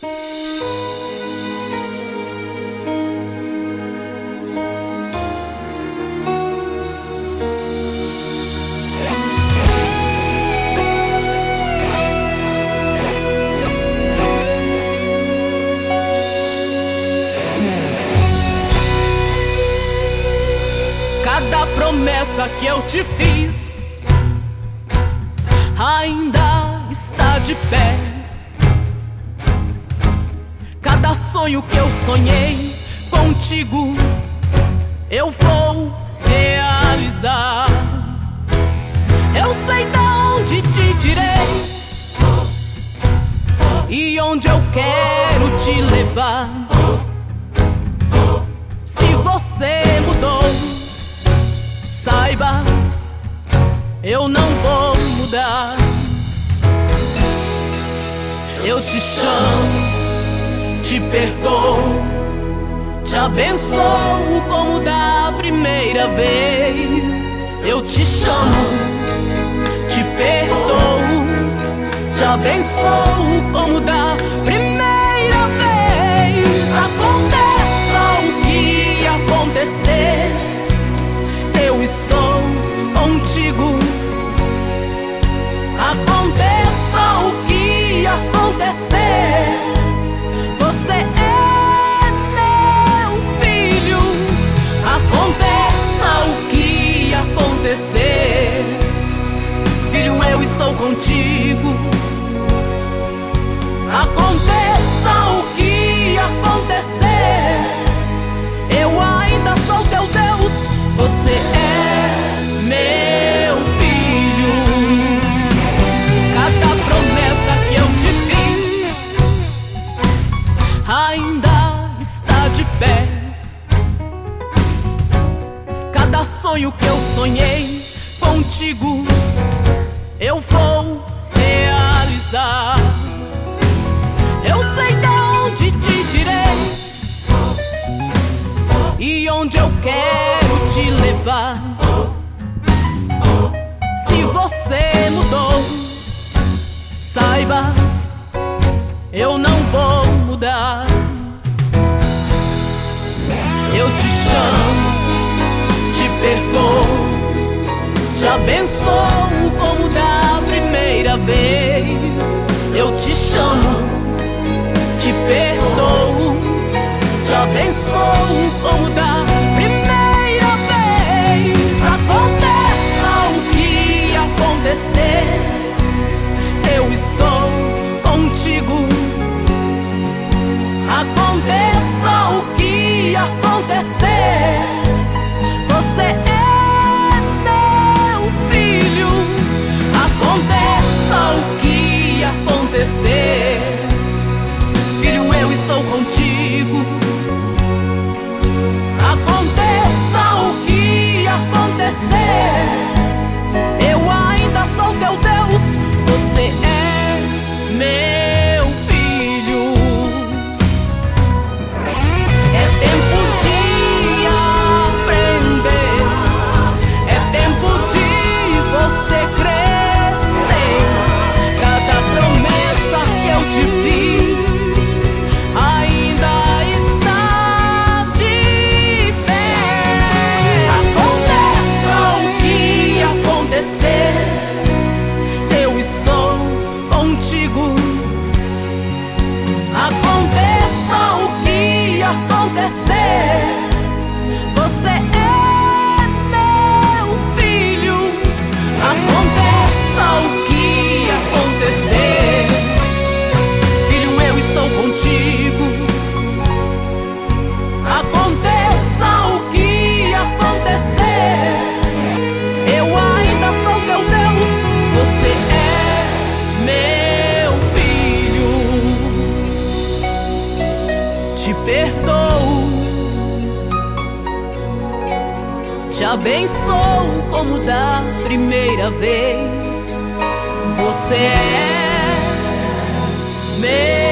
Cada promessa que eu te fiz ainda está de pé. Sonho que eu sonhei contigo eu vou realizar. Eu sei da onde te tirei e onde eu quero te levar. Se você mudou saiba, eu não vou mudar. Eu te chamo, te perdoo, te abençoo como da primeira vez. Eu te chamo, te perdoo, te abençoo como da primeira vez. Aconteça o que acontecer eu estou contigo. Aconteça o que acontecer, sonho que eu sonhei contigo eu vou realizar. Eu sei da onde te tirei e onde eu quero te levar. Se você mudou, saiba, acontecer, você é meu filho. Aconteça o que acontecer, filho, eu estou contigo. Aconteça o que acontecer, te abençoo como da primeira vez. Você é meu